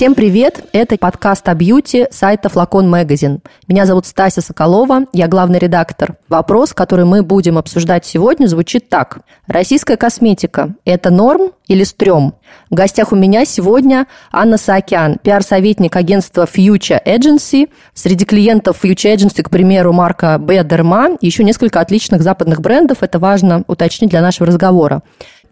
Всем привет! Это подкаст о бьюти сайта Flacon Magazine. Меня зовут Стася Соколова, я главный редактор. Вопрос, который мы будем обсуждать сегодня, звучит так. Российская косметика – это норм или стрём? В гостях у меня сегодня Анна Саакян, пиар-советник агентства Future Agency. Среди клиентов Future Agency, к примеру, марка Бедерма и еще несколько отличных западных брендов. Это важно уточнить для нашего разговора.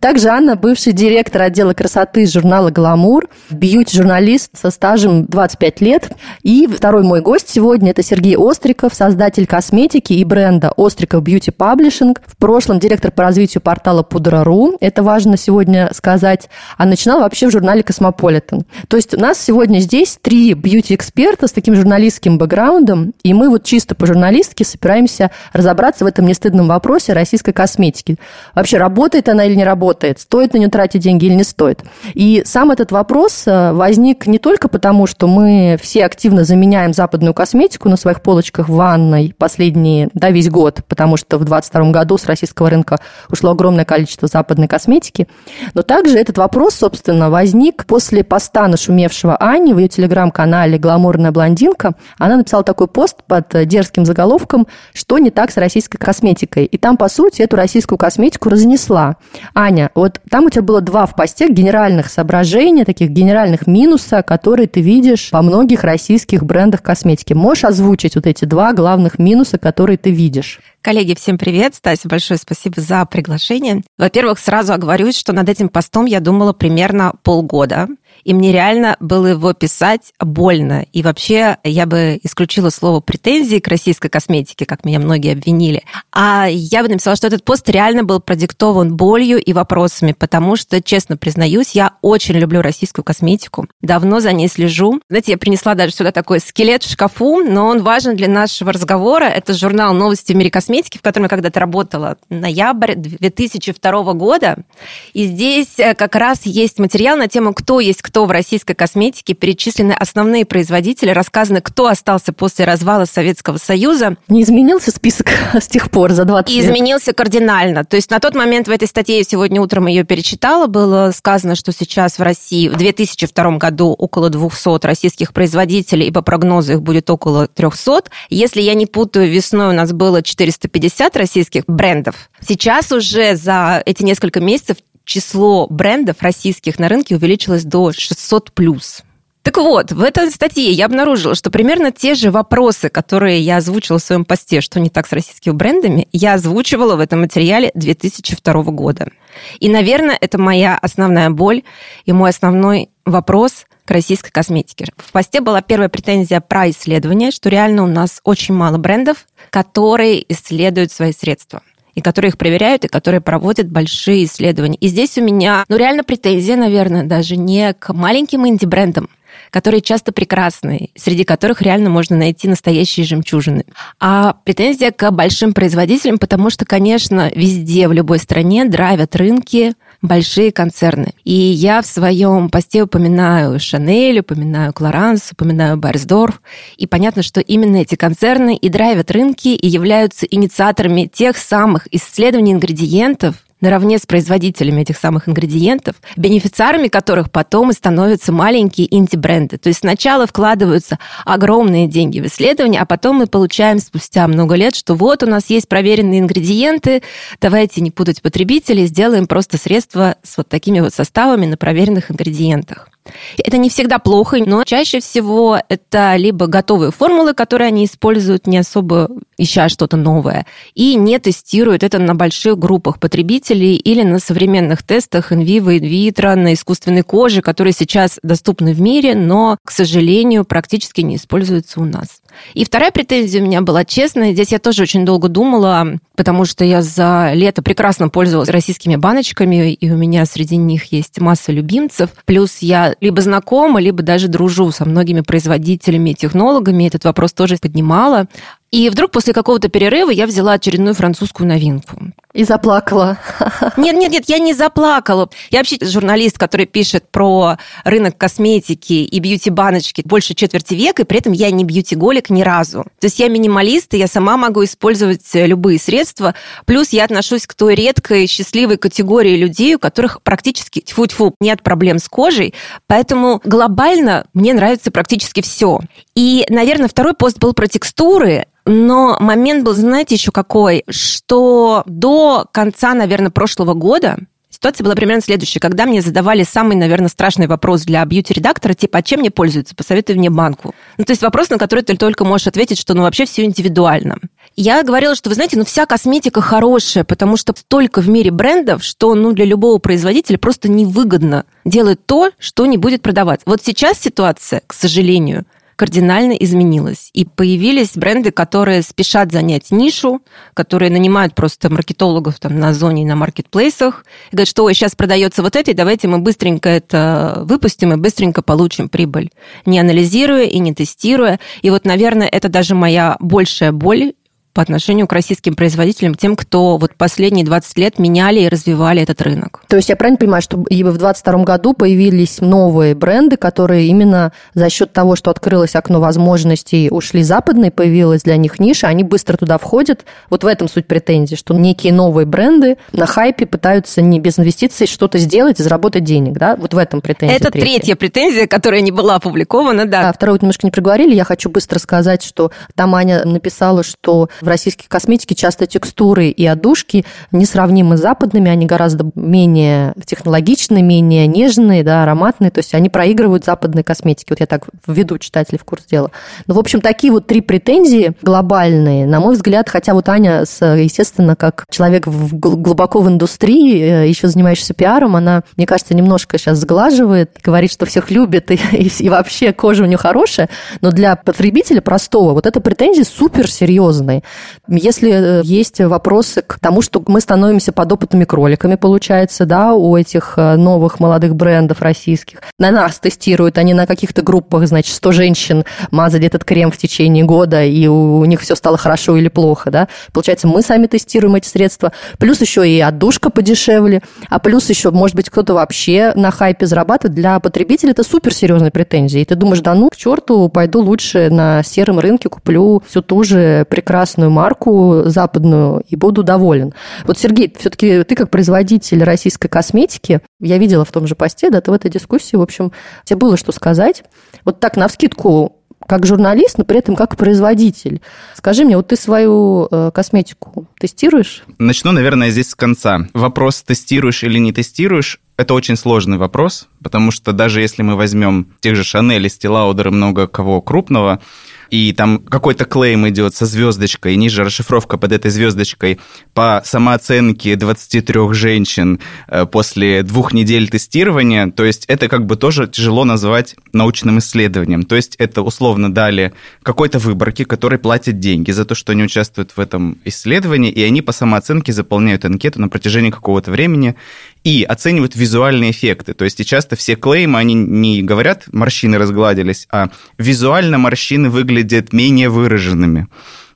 Также Анна, бывший директор отдела красоты журнала «Гламур», бьюти-журналист со стажем 25 лет. И второй мой гость сегодня – это Сергей Остриков, создатель косметики и бренда «Остриков Beauty Publishing». В прошлом директор по развитию портала «Пудра.ру». Это важно сегодня сказать. А начинал вообще в журнале «Космополитен». То есть у нас сегодня здесь три бьюти-эксперта с таким журналистским бэкграундом, и мы вот чисто по журналистке собираемся разобраться в этом нестыдном вопросе российской косметики. Вообще, работает она или не работает? Работает, стоит на нее тратить деньги или не стоит. И сам этот вопрос э, возник не только потому, что мы все активно заменяем западную косметику на своих полочках в ванной последние, да, весь год, потому что в 2022 году с российского рынка ушло огромное количество западной косметики, но также этот вопрос, собственно, возник после поста нашумевшего Ани в ее телеграм-канале «Гламурная блондинка». Она написала такой пост под дерзким заголовком «Что не так с российской косметикой?» И там, по сути, эту российскую косметику разнесла. Аня Аня, вот там у тебя было два в посте генеральных соображения, таких генеральных минуса, которые ты видишь во многих российских брендах косметики. Можешь озвучить вот эти два главных минуса, которые ты видишь? Коллеги, всем привет. Стася, большое спасибо за приглашение. Во-первых, сразу оговорюсь, что над этим постом я думала примерно полгода и мне реально было его писать больно. И вообще я бы исключила слово претензии к российской косметике, как меня многие обвинили. А я бы написала, что этот пост реально был продиктован болью и вопросами, потому что, честно признаюсь, я очень люблю российскую косметику. Давно за ней слежу. Знаете, я принесла даже сюда такой скелет в шкафу, но он важен для нашего разговора. Это журнал «Новости в мире косметики», в котором я когда-то работала, ноябрь 2002 года. И здесь э, как раз есть материал на тему «Кто есть кто в российской косметике перечислены основные производители, рассказано, кто остался после развала Советского Союза. Не изменился список с тех пор за 20 лет? изменился кардинально. То есть на тот момент в этой статье, я сегодня утром ее перечитала, было сказано, что сейчас в России в 2002 году около 200 российских производителей, и по прогнозу их будет около 300. Если я не путаю, весной у нас было 450 российских брендов. Сейчас уже за эти несколько месяцев число брендов российских на рынке увеличилось до 600 плюс. Так вот, в этой статье я обнаружила, что примерно те же вопросы, которые я озвучила в своем посте, что не так с российскими брендами, я озвучивала в этом материале 2002 года. И, наверное, это моя основная боль и мой основной вопрос к российской косметике. В посте была первая претензия про исследование, что реально у нас очень мало брендов, которые исследуют свои средства и которые их проверяют, и которые проводят большие исследования. И здесь у меня, ну, реально претензия, наверное, даже не к маленьким инди-брендам, которые часто прекрасны, среди которых реально можно найти настоящие жемчужины. А претензия к большим производителям, потому что, конечно, везде, в любой стране драйвят рынки большие концерны. И я в своем посте упоминаю Шанель, упоминаю Клоранс, упоминаю Барсдорф. И понятно, что именно эти концерны и драйвят рынки и являются инициаторами тех самых исследований ингредиентов, наравне с производителями этих самых ингредиентов, бенефициарами которых потом и становятся маленькие инди-бренды. То есть сначала вкладываются огромные деньги в исследования, а потом мы получаем спустя много лет, что вот у нас есть проверенные ингредиенты, давайте не путать потребителей, сделаем просто средства с вот такими вот составами на проверенных ингредиентах. Это не всегда плохо, но чаще всего это либо готовые формулы, которые они используют, не особо ища что-то новое, и не тестируют это на больших группах потребителей или на современных тестах vivo, in vitro, на искусственной коже, которые сейчас доступны в мире, но, к сожалению, практически не используются у нас. И вторая претензия у меня была честная. Здесь я тоже очень долго думала, потому что я за лето прекрасно пользовалась российскими баночками, и у меня среди них есть масса любимцев. Плюс я либо знакома, либо даже дружу со многими производителями и технологами. Этот вопрос тоже поднимала. И вдруг после какого-то перерыва я взяла очередную французскую новинку. И заплакала. Нет, нет, нет, я не заплакала. Я вообще журналист, который пишет про рынок косметики и бьюти-баночки больше четверти века, и при этом я не бьюти-голик ни разу. То есть я минималист, и я сама могу использовать любые средства. Плюс я отношусь к той редкой счастливой категории людей, у которых практически тьфу-тьфу, нет проблем с кожей. Поэтому глобально мне нравится практически все. И, наверное, второй пост был про текстуры. Но момент был, знаете, еще какой, что до конца, наверное, прошлого года Ситуация была примерно следующая. Когда мне задавали самый, наверное, страшный вопрос для бьюти-редактора, типа, а чем мне пользуются? Посоветуй мне банку. Ну, то есть вопрос, на который ты только можешь ответить, что ну вообще все индивидуально. Я говорила, что, вы знаете, ну вся косметика хорошая, потому что столько в мире брендов, что ну для любого производителя просто невыгодно делать то, что не будет продаваться. Вот сейчас ситуация, к сожалению, кардинально изменилось. И появились бренды, которые спешат занять нишу, которые нанимают просто маркетологов там на зоне и на маркетплейсах, и говорят, что ой, сейчас продается вот это, и давайте мы быстренько это выпустим и быстренько получим прибыль, не анализируя и не тестируя. И вот, наверное, это даже моя большая боль по отношению к российским производителям, тем, кто вот последние 20 лет меняли и развивали этот рынок. То есть я правильно понимаю, что и в 2022 году появились новые бренды, которые именно за счет того, что открылось окно возможностей, ушли западные, появилась для них ниша, они быстро туда входят. Вот в этом суть претензий, что некие новые бренды на хайпе пытаются не без инвестиций что-то сделать и заработать денег, да? Вот в этом претензия. Это третья, третья претензия, которая не была опубликована, да. А вторую немножко не проговорили. Я хочу быстро сказать, что там Аня написала, что в российской косметике часто текстуры и одушки несравнимы с западными, они гораздо менее технологичные, менее нежные, да, ароматные, то есть они проигрывают западной косметике. Вот я так введу читателей в курс дела. Ну, в общем, такие вот три претензии глобальные, на мой взгляд, хотя вот Аня, естественно, как человек глубоко в индустрии, э, еще занимающийся пиаром, она, мне кажется, немножко сейчас сглаживает, говорит, что всех любит и, и, и вообще кожа у нее хорошая, но для потребителя простого вот эта претензия супер серьезная. Если э, есть вопросы к тому, что мы становимся подопытными кроликами, получается, да, у этих э, новых молодых брендов российских. На нас тестируют, они на каких-то группах, значит, 100 женщин мазали этот крем в течение года, и у них все стало хорошо или плохо, да. Получается, мы сами тестируем эти средства. Плюс еще и отдушка подешевле, а плюс еще, может быть, кто-то вообще на хайпе зарабатывает. Для потребителя это суперсерьезные претензии. И ты думаешь, да ну, к черту, пойду лучше на сером рынке куплю всю ту же прекрасную марку западную и буду доволен. Вот, Сергей, все-таки ты как производитель российской косметики, я видела в том же посте, да, ты в этой дискуссии, в общем, тебе было что сказать. Вот так, на вскидку, как журналист, но при этом как производитель. Скажи мне, вот ты свою э, косметику тестируешь? Начну, наверное, здесь с конца. Вопрос, тестируешь или не тестируешь, это очень сложный вопрос, потому что даже если мы возьмем тех же Шанель, Стилаудер Лаудер и много кого крупного, и там какой-то клейм идет со звездочкой, и ниже расшифровка под этой звездочкой по самооценке 23 женщин э, после двух недель тестирования, то есть это как бы тоже тяжело назвать научным исследованием. То есть это условно дали какой-то выборке, который платит деньги за то, что они участвуют в этом исследовании, и они по самооценке заполняют анкету на протяжении какого-то времени и оценивают визуальные эффекты. То есть и часто все клеймы, они не говорят, морщины разгладились, а визуально морщины выглядят менее выраженными.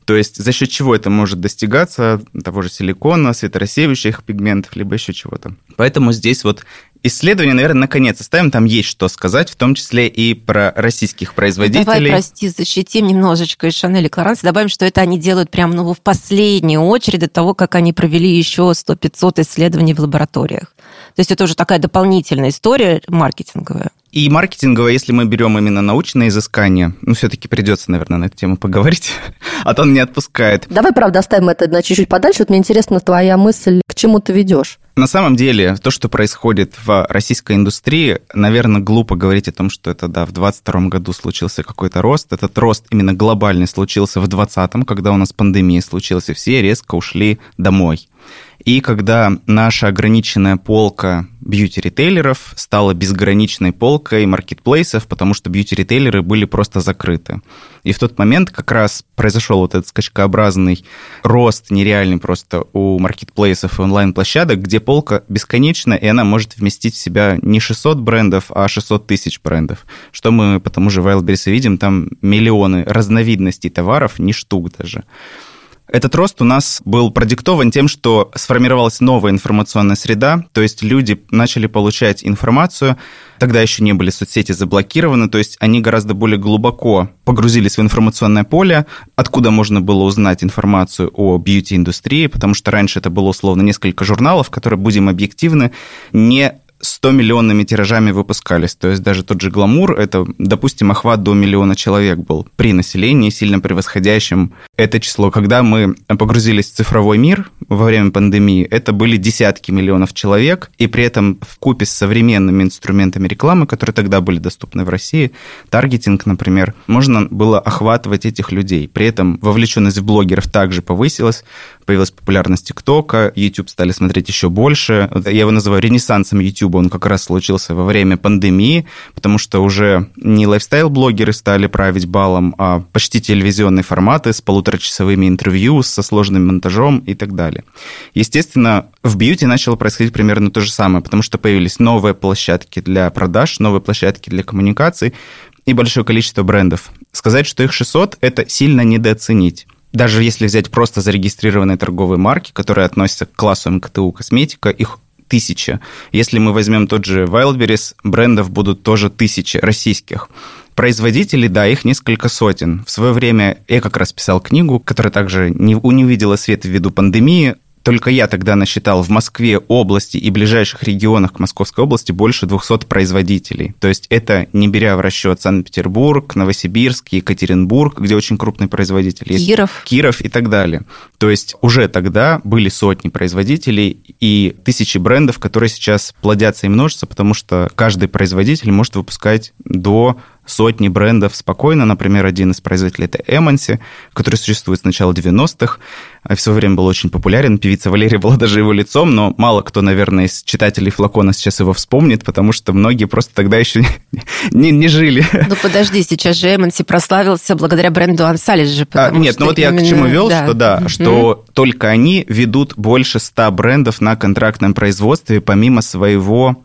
То есть за счет чего это может достигаться? Того же силикона, светорассеивающих пигментов, либо еще чего-то. Поэтому здесь вот исследование, наверное, наконец оставим. Там есть что сказать, в том числе и про российских производителей. Давай, прости, защитим немножечко из Шанель и Клоранс. Добавим, что это они делают прямо ну, в последнюю очередь до того, как они провели еще 100-500 исследований в лабораториях. То есть это уже такая дополнительная история маркетинговая. И маркетинговое, если мы берем именно научные изыскания, ну, все-таки придется, наверное, на эту тему поговорить, а то он не отпускает. Давай, правда, оставим это на чуть-чуть подальше. Вот мне интересна твоя мысль, к чему ты ведешь. На самом деле, то, что происходит в российской индустрии, наверное, глупо говорить о том, что это, да, в 2022 году случился какой-то рост. Этот рост именно глобальный случился в 2020, когда у нас пандемия случилась, и все резко ушли домой. И когда наша ограниченная полка бьюти-ритейлеров стала безграничной полкой маркетплейсов, потому что бьюти-ритейлеры были просто закрыты. И в тот момент как раз произошел вот этот скачкообразный рост нереальный просто у маркетплейсов и онлайн-площадок, где полка бесконечна, и она может вместить в себя не 600 брендов, а 600 тысяч брендов. Что мы по тому же Wildberries видим, там миллионы разновидностей товаров, не штук даже. Этот рост у нас был продиктован тем, что сформировалась новая информационная среда, то есть люди начали получать информацию, тогда еще не были соцсети заблокированы, то есть они гораздо более глубоко погрузились в информационное поле, откуда можно было узнать информацию о бьюти-индустрии, потому что раньше это было условно несколько журналов, которые, будем объективны, не 100-миллионными тиражами выпускались. То есть даже тот же «Гламур» — это, допустим, охват до миллиона человек был при населении, сильно превосходящем это число. Когда мы погрузились в цифровой мир во время пандемии, это были десятки миллионов человек, и при этом в купе с современными инструментами рекламы, которые тогда были доступны в России, таргетинг, например, можно было охватывать этих людей. При этом вовлеченность в блогеров также повысилась, появилась популярность ТикТока, YouTube стали смотреть еще больше. Я его называю ренессансом YouTube, он как раз случился во время пандемии, потому что уже не лайфстайл-блогеры стали править балом, а почти телевизионные форматы с полуторачасовыми интервью, со сложным монтажом и так далее. Естественно, в бьюти начало происходить примерно то же самое, потому что появились новые площадки для продаж, новые площадки для коммуникаций, и большое количество брендов. Сказать, что их 600, это сильно недооценить даже если взять просто зарегистрированные торговые марки, которые относятся к классу МКТУ косметика, их тысяча. Если мы возьмем тот же Wildberries, брендов будут тоже тысячи российских. Производителей, да, их несколько сотен. В свое время я как раз писал книгу, которая также не, не увидела свет ввиду пандемии, только я тогда насчитал в Москве, области и ближайших регионах к Московской области больше 200 производителей. То есть это не беря в расчет Санкт-Петербург, Новосибирск, Екатеринбург, где очень крупный производитель есть. Киров. Киров и так далее. То есть уже тогда были сотни производителей и тысячи брендов, которые сейчас плодятся и множатся, потому что каждый производитель может выпускать до сотни брендов спокойно. Например, один из производителей – это Эмонси, который существует с начала 90-х. В свое время был очень популярен. Певица Валерия была даже его лицом, но мало кто, наверное, из читателей флакона сейчас его вспомнит, потому что многие просто тогда еще не, не жили. Ну подожди, сейчас же Эмонси прославился благодаря бренду Ансалис же. А, нет, ну вот я к чему вел, да. что да, mm-hmm. что только они ведут больше ста брендов на контрактном производстве, помимо своего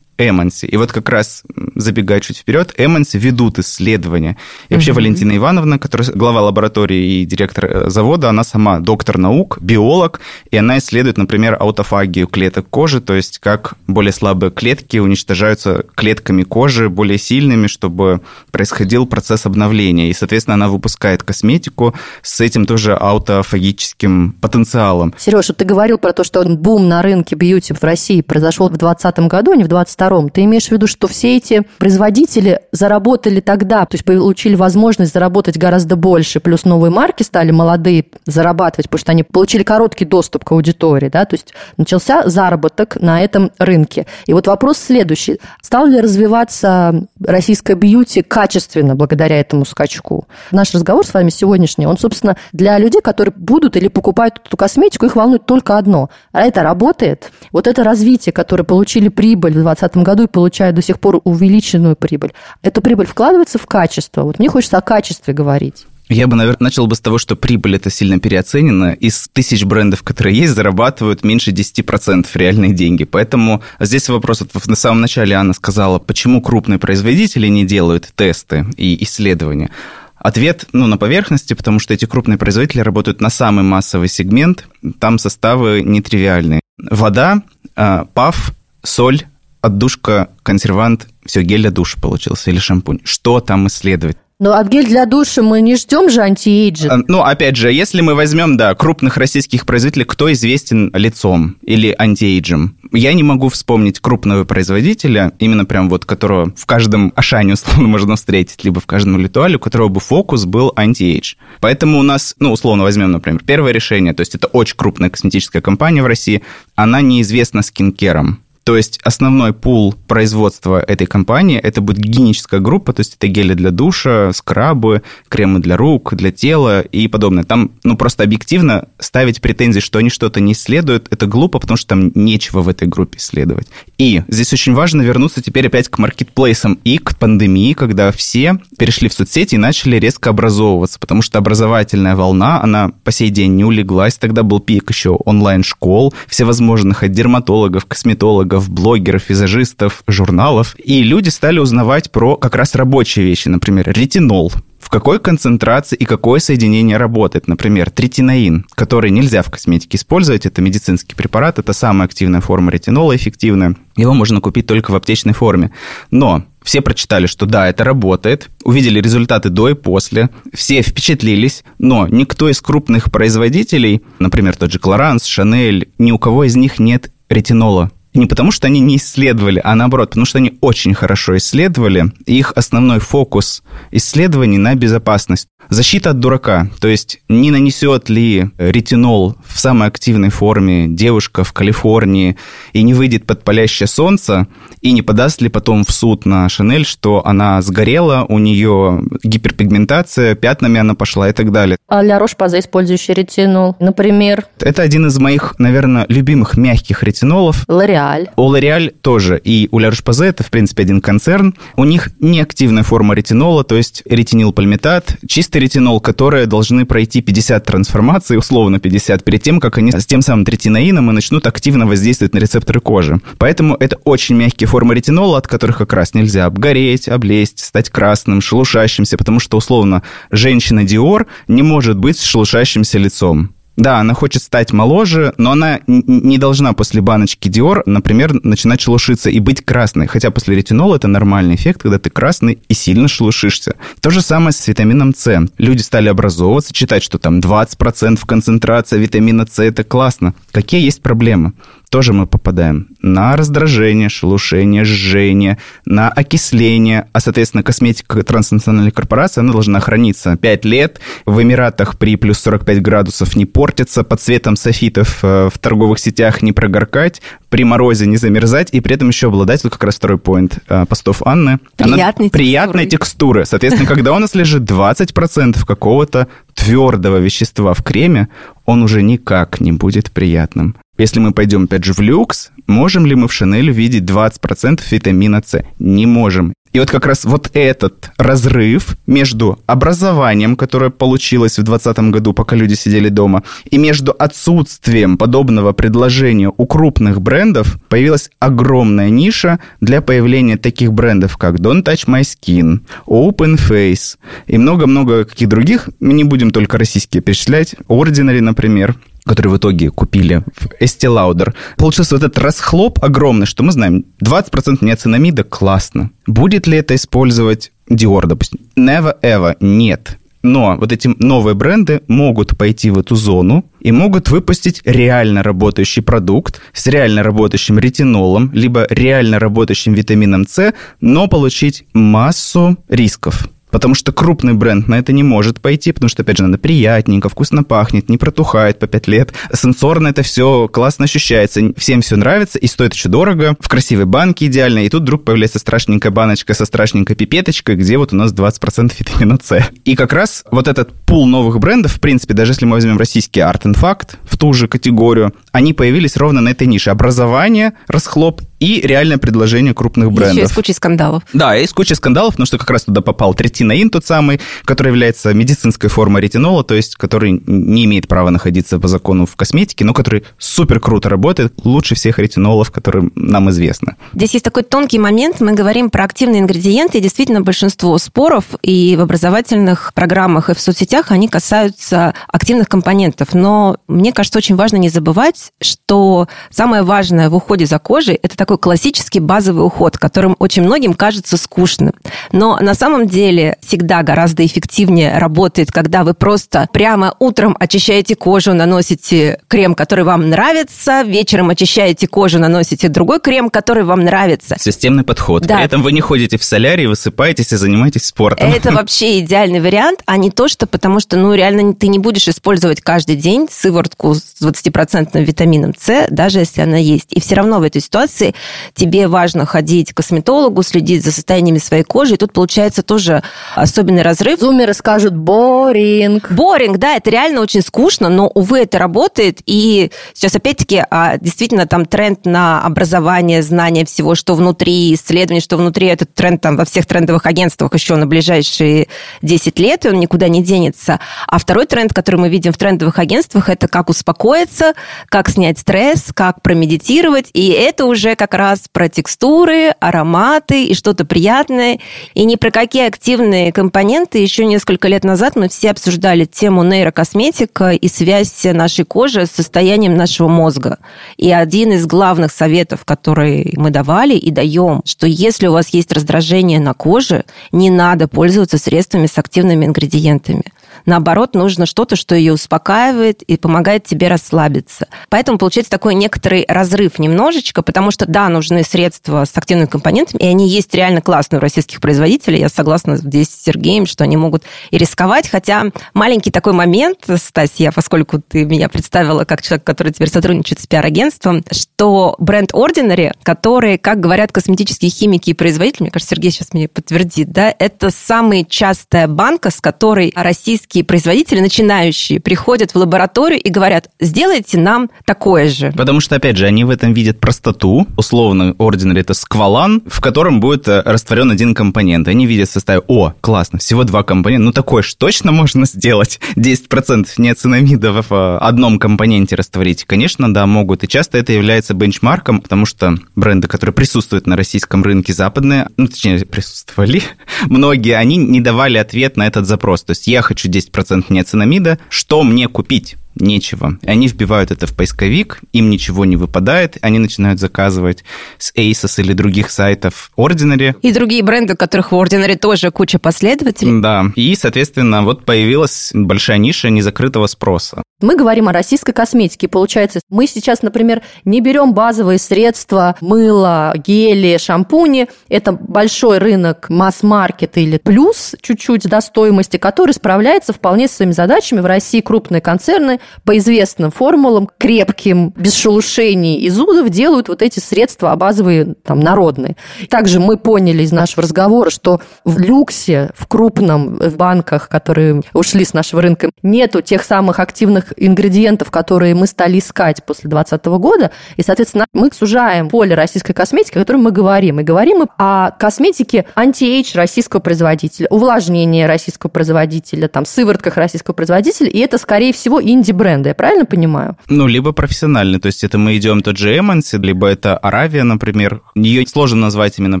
Эмонси. И вот как раз, забегая чуть вперед, Эмонси ведут исследования. И вообще mm-hmm. Валентина Ивановна, которая глава лаборатории и директор э, завода, она сама доктор наук, биолог, и она исследует, например, аутофагию клеток кожи, то есть как более слабые клетки уничтожаются клетками кожи, более сильными, чтобы происходил процесс обновления. И, соответственно, она выпускает косметику с этим тоже аутофагическим потенциалом. Сереж, ты говорил про то, что бум на рынке бьюти в России произошел в 2020 году, а не в 2022 втором. Ты имеешь в виду, что все эти производители заработали тогда, то есть получили возможность заработать гораздо больше, плюс новые марки стали молодые зарабатывать, потому что они получили короткий доступ к аудитории, да, то есть начался заработок на этом рынке. И вот вопрос следующий. Стал ли развиваться российская бьюти качественно благодаря этому скачку? Наш разговор с вами сегодняшний, он, собственно, для людей, которые будут или покупают эту косметику, их волнует только одно. А это работает? Вот это развитие, которое получили прибыль в 2020 году и получают до сих пор увеличенную прибыль. Эта прибыль вкладывается в качество. Вот мне хочется о качестве говорить. Я бы, наверное, начал бы с того, что прибыль это сильно переоценена. Из тысяч брендов, которые есть, зарабатывают меньше 10% реальные деньги. Поэтому здесь вопрос, вот на самом начале Анна сказала, почему крупные производители не делают тесты и исследования. Ответ, ну, на поверхности, потому что эти крупные производители работают на самый массовый сегмент, там составы нетривиальные. Вода, а, ПАВ, соль, отдушка, консервант, все, гель для душа получился или шампунь. Что там исследовать? Но от гель для душа мы не ждем же anti-aging. А, ну, опять же, если мы возьмем, да, крупных российских производителей, кто известен лицом или anti-age ем? Я не могу вспомнить крупного производителя, именно прям вот которого в каждом Ашане, условно, можно встретить, либо в каждом ритуале, у которого бы фокус был anti-age. Поэтому у нас, ну, условно возьмем, например, первое решение, то есть это очень крупная косметическая компания в России, она неизвестна скинкером. То есть основной пул производства этой компании это будет гигиеническая группа, то есть это гели для душа, скрабы, кремы для рук, для тела и подобное. Там, ну, просто объективно ставить претензии, что они что-то не исследуют, это глупо, потому что там нечего в этой группе исследовать. И здесь очень важно вернуться теперь опять к маркетплейсам и к пандемии, когда все перешли в соцсети и начали резко образовываться, потому что образовательная волна, она по сей день не улеглась. Тогда был пик еще онлайн-школ, всевозможных от дерматологов, косметологов, психологов, блогеров, визажистов, журналов. И люди стали узнавать про как раз рабочие вещи, например, ретинол, в какой концентрации и какое соединение работает. Например, третинаин, который нельзя в косметике использовать, это медицинский препарат, это самая активная форма ретинола, эффективная. Его можно купить только в аптечной форме. Но все прочитали, что да, это работает, увидели результаты до и после, все впечатлились, но никто из крупных производителей, например, тот же Clarins, Chanel, ни у кого из них нет ретинола не потому, что они не исследовали, а наоборот, потому что они очень хорошо исследовали. Их основной фокус исследований на безопасность. Защита от дурака. То есть не нанесет ли ретинол в самой активной форме девушка в Калифорнии и не выйдет под палящее солнце, и не подаст ли потом в суд на Шанель, что она сгорела, у нее гиперпигментация, пятнами она пошла и так далее. А Ля Рош-Паза, использующий ретинол, например? Это один из моих, наверное, любимых мягких ретинолов. Лореаль. У Лореаль тоже. И у Ля это, в принципе, один концерн. У них неактивная форма ретинола, то есть ретинилпальмитат, чистый ретинол, которые должны пройти 50 трансформаций, условно 50, перед тем, как они с тем самым третинаином и начнут активно воздействовать на рецепторы кожи. Поэтому это очень мягкие формы ретинола, от которых как раз нельзя обгореть, облезть, стать красным, шелушащимся, потому что, условно, женщина Диор не может быть с шелушащимся лицом. Да, она хочет стать моложе, но она не должна после баночки Dior, например, начинать шелушиться и быть красной. Хотя после ретинола это нормальный эффект, когда ты красный и сильно шелушишься. То же самое с витамином С. Люди стали образовываться, читать, что там 20% концентрация витамина С, это классно. Какие есть проблемы? Тоже мы попадаем на раздражение, шелушение, жжение, на окисление, а, соответственно, косметика транснациональной корпорации, она должна храниться 5 лет. В Эмиратах при плюс 45 градусов не портится, под цветом софитов э, в торговых сетях не прогоркать, при морозе не замерзать, и при этом еще обладать, вот как раз второй поинт э, постов Анны. Приятной Приятной текстуры. Соответственно, когда у нас лежит 20% какого-то твердого вещества в креме, он уже никак не будет приятным. Если мы пойдем, опять же, в люкс, можем ли мы в Шанель увидеть 20% витамина С? Не можем. И вот как раз вот этот разрыв между образованием, которое получилось в 2020 году, пока люди сидели дома, и между отсутствием подобного предложения у крупных брендов, появилась огромная ниша для появления таких брендов, как Don't Touch My Skin, Open Face и много-много каких других. Мы не будем только российские перечислять. Ordinary, например который в итоге купили в Estee Lauder, получился вот этот расхлоп огромный, что мы знаем, 20% неоцинамида классно. Будет ли это использовать Dior, допустим? Never ever, нет. Но вот эти новые бренды могут пойти в эту зону и могут выпустить реально работающий продукт с реально работающим ретинолом, либо реально работающим витамином С, но получить массу рисков. Потому что крупный бренд на это не может пойти, потому что, опять же, надо приятненько, вкусно пахнет, не протухает по 5 лет. Сенсорно это все классно ощущается, всем все нравится и стоит еще дорого, в красивой банке идеально. И тут вдруг появляется страшненькая баночка со страшненькой пипеточкой, где вот у нас 20% витамина С. И как раз вот этот пул новых брендов, в принципе, даже если мы возьмем российский Art Fact в ту же категорию, они появились ровно на этой нише. Образование, расхлоп и реальное предложение крупных брендов. Еще и с кучей скандалов. Да, и с кучей скандалов, потому что как раз туда попал третинаин тот самый, который является медицинской формой ретинола, то есть который не имеет права находиться по закону в косметике, но который супер круто работает, лучше всех ретинолов, которые нам известны. Здесь есть такой тонкий момент, мы говорим про активные ингредиенты, и действительно большинство споров и в образовательных программах, и в соцсетях, они касаются активных компонентов, но мне кажется, очень важно не забывать, что самое важное в уходе за кожей – это такой такой классический базовый уход, которым очень многим кажется скучным. Но на самом деле всегда гораздо эффективнее работает, когда вы просто прямо утром очищаете кожу, наносите крем, который вам нравится, вечером очищаете кожу, наносите другой крем, который вам нравится. Системный подход. Да. При этом вы не ходите в солярий, высыпаетесь и занимаетесь спортом. Это вообще идеальный вариант, а не то, что потому что, ну, реально ты не будешь использовать каждый день сыворотку с 20% витамином С, даже если она есть. И все равно в этой ситуации тебе важно ходить к косметологу, следить за состояниями своей кожи, и тут получается тоже особенный разрыв. Зумеры скажут «боринг». Боринг, да, это реально очень скучно, но, увы, это работает, и сейчас опять-таки а, действительно там тренд на образование, знание всего, что внутри, исследование, что внутри, этот тренд там во всех трендовых агентствах еще на ближайшие 10 лет, и он никуда не денется. А второй тренд, который мы видим в трендовых агентствах, это как успокоиться, как как снять стресс, как промедитировать, и это уже как раз про текстуры, ароматы и что-то приятное, и ни про какие активные компоненты. Еще несколько лет назад мы все обсуждали тему нейрокосметика и связь нашей кожи с состоянием нашего мозга. И один из главных советов, который мы давали и даем, что если у вас есть раздражение на коже, не надо пользоваться средствами с активными ингредиентами. Наоборот, нужно что-то, что ее успокаивает и помогает тебе расслабиться. Поэтому получается такой некоторый разрыв немножечко, потому что, да, нужны средства с активными компонентами, и они есть реально классные у российских производителей. Я согласна здесь с Сергеем, что они могут и рисковать, хотя маленький такой момент, Стасия, поскольку ты меня представила как человек, который теперь сотрудничает с пиар-агентством, что бренд Ordinary, который, как говорят косметические химики и производители, мне кажется, Сергей сейчас мне подтвердит, да, это самая частая банка, с которой российские российские производители, начинающие, приходят в лабораторию и говорят, сделайте нам такое же. Потому что, опять же, они в этом видят простоту. Условно, Ordinary это сквалан, в котором будет э, растворен один компонент. Они видят в составе, о, классно, всего два компонента. Ну, такое же точно можно сделать. 10% неоцинамида в э, одном компоненте растворить. Конечно, да, могут. И часто это является бенчмарком, потому что бренды, которые присутствуют на российском рынке западные, ну, точнее, присутствовали, многие, они не давали ответ на этот запрос. То есть я хочу 10% неоцинамида, что мне купить? Нечего. Они вбивают это в поисковик, им ничего не выпадает, они начинают заказывать с Asos или других сайтов Ordinary. И другие бренды, у которых в Ordinary тоже куча последователей. Да, и, соответственно, вот появилась большая ниша незакрытого спроса. Мы говорим о российской косметике. Получается, мы сейчас, например, не берем базовые средства, мыло, гели, шампуни. Это большой рынок масс-маркет или плюс чуть-чуть до стоимости, который справляется вполне с своими задачами. В России крупные концерны по известным формулам, крепким, без шелушений и зудов делают вот эти средства базовые, там, народные. Также мы поняли из нашего разговора, что в люксе, в крупном, в банках, которые ушли с нашего рынка, нету тех самых активных ингредиентов, которые мы стали искать после 2020 года, и, соответственно, мы сужаем поле российской косметики, о которой мы говорим. И говорим мы о косметике anti-age российского производителя, увлажнение российского производителя, там, сыворотках российского производителя, и это, скорее всего, инди бренда, я правильно понимаю? Ну, либо профессиональный, то есть это мы идем тот же Эмонси, либо это Аравия, например. Ее сложно назвать именно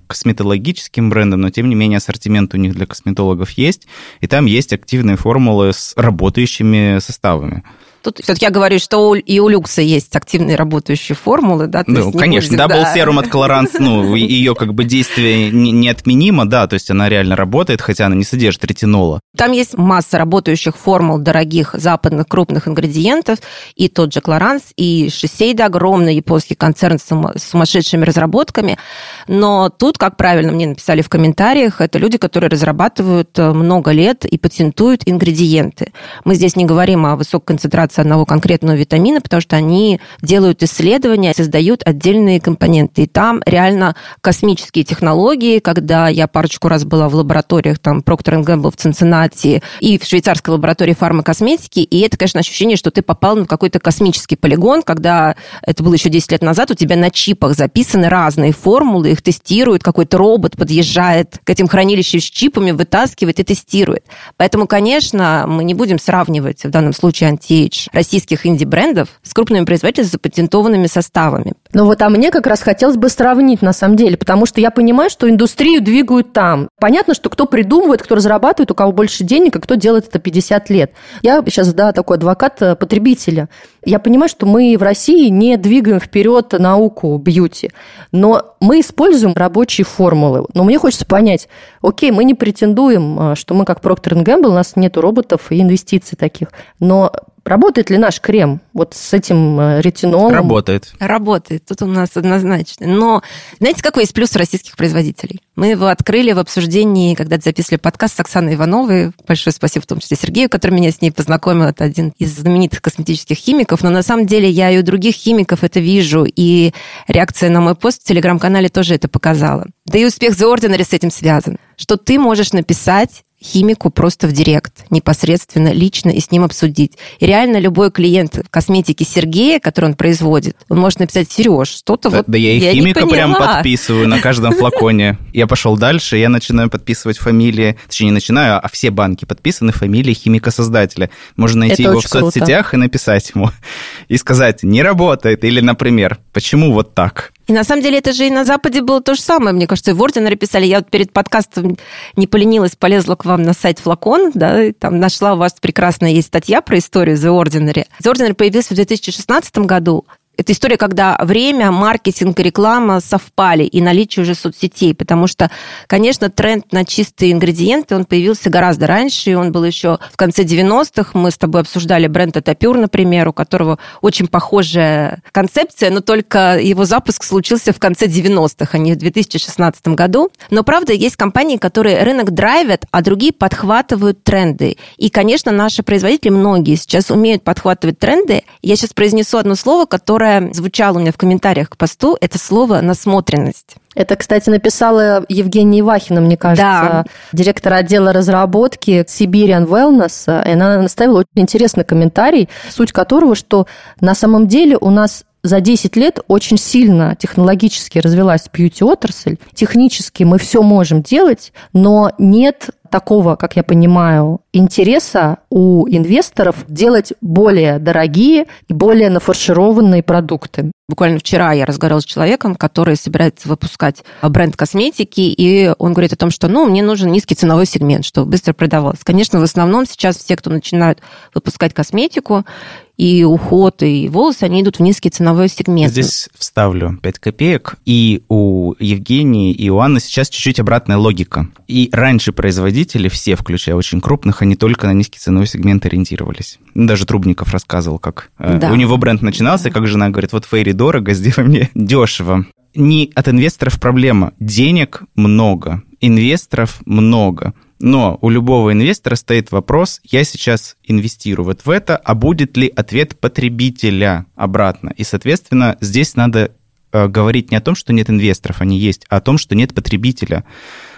косметологическим брендом, но тем не менее ассортимент у них для косметологов есть, и там есть активные формулы с работающими составами. Тут все-таки я говорю, что и у люкса есть активные работающие формулы, да? Ну, конечно, Double да. Serum от Colorance, ну, ее как бы действие неотменимо, да, то есть она реально работает, хотя она не содержит ретинола. Там есть масса работающих формул дорогих западных крупных ингредиентов, и тот же Клоранс, и Шисейда, огромный японский концерн с сумасшедшими разработками, но тут, как правильно мне написали в комментариях, это люди, которые разрабатывают э, много лет и патентуют ингредиенты. Мы здесь не говорим о высокой концентрации касаться одного конкретного витамина, потому что они делают исследования, создают отдельные компоненты. И там реально космические технологии, когда я парочку раз была в лабораториях, там, Procter Gamble в Цинциннати и в швейцарской лаборатории фармакосметики, и это, конечно, ощущение, что ты попал на какой-то космический полигон, когда это было еще 10 лет назад, у тебя на чипах записаны разные формулы, их тестируют, какой-то робот подъезжает к этим хранилищам с чипами, вытаскивает и тестирует. Поэтому, конечно, мы не будем сравнивать в данном случае российских инди-брендов с крупными производителями с запатентованными составами. Ну вот, а мне как раз хотелось бы сравнить на самом деле, потому что я понимаю, что индустрию двигают там. Понятно, что кто придумывает, кто разрабатывает, у кого больше денег, и кто делает это 50 лет. Я сейчас, да, такой адвокат э, потребителя. Я понимаю, что мы в России не двигаем вперед науку бьюти, но мы используем рабочие формулы. Но мне хочется понять, окей, мы не претендуем, э, что мы как Procter Gamble, у нас нет роботов и инвестиций таких, но Работает ли наш крем вот с этим э, ретинолом? Работает. Работает, тут у нас однозначно. Но знаете, какой есть плюс российских производителей? Мы его открыли в обсуждении, когда записывали подкаст с Оксаной Ивановой. Большое спасибо в том числе Сергею, который меня с ней познакомил. Это один из знаменитых косметических химиков. Но на самом деле я и у других химиков это вижу. И реакция на мой пост в Телеграм-канале тоже это показала. Да и успех The Ordinary с этим связан. Что ты можешь написать химику просто в директ, непосредственно, лично и с ним обсудить. И реально любой клиент косметики Сергея, который он производит, он может написать, Сереж, что-то да, вот Да я и я химика прям подписываю на каждом флаконе. Я пошел дальше, я начинаю подписывать фамилии, точнее не начинаю, а все банки подписаны фамилии химика-создателя. Можно найти Это его в соцсетях и написать ему, и сказать, не работает, или, например, почему вот так? И на самом деле это же и на Западе было то же самое. Мне кажется, и в Орденаре писали. Я вот перед подкастом не поленилась, полезла к вам на сайт Флакон, да, и там нашла у вас прекрасная есть статья про историю The Ordinary. The Ordinary появился в 2016 году. Это история, когда время, маркетинг и реклама совпали, и наличие уже соцсетей, потому что, конечно, тренд на чистые ингредиенты, он появился гораздо раньше, и он был еще в конце 90-х. Мы с тобой обсуждали бренд Атапюр, например, у которого очень похожая концепция, но только его запуск случился в конце 90-х, а не в 2016 году. Но, правда, есть компании, которые рынок драйвят, а другие подхватывают тренды. И, конечно, наши производители, многие сейчас умеют подхватывать тренды. Я сейчас произнесу одно слово, которое которое звучало у меня в комментариях к посту, это слово «насмотренность». Это, кстати, написала Евгения Ивахина, мне кажется, да. директор отдела разработки Siberian Wellness. И она наставила очень интересный комментарий, суть которого, что на самом деле у нас за 10 лет очень сильно технологически развилась бьюти-отрасль. Технически мы все можем делать, но нет такого, как я понимаю, интереса у инвесторов делать более дорогие и более нафаршированные продукты. Буквально вчера я разговаривала с человеком, который собирается выпускать бренд косметики, и он говорит о том, что, ну, мне нужен низкий ценовой сегмент, чтобы быстро продавалось. Конечно, в основном сейчас все, кто начинают выпускать косметику, и уход, и волосы, они идут в низкий ценовой сегмент. Здесь вставлю 5 копеек. И у Евгении, и у Анны сейчас чуть-чуть обратная логика. И раньше производители, все, включая очень крупных, они только на низкий ценовой сегмент ориентировались. Даже Трубников рассказывал, как э, да. у него бренд начинался, как жена говорит, вот Фейри дорого, сделай мне дешево. Не от инвесторов проблема. Денег много, инвесторов много. Но у любого инвестора стоит вопрос, я сейчас инвестирую вот в это, а будет ли ответ потребителя обратно? И, соответственно, здесь надо э, говорить не о том, что нет инвесторов, они есть, а о том, что нет потребителя.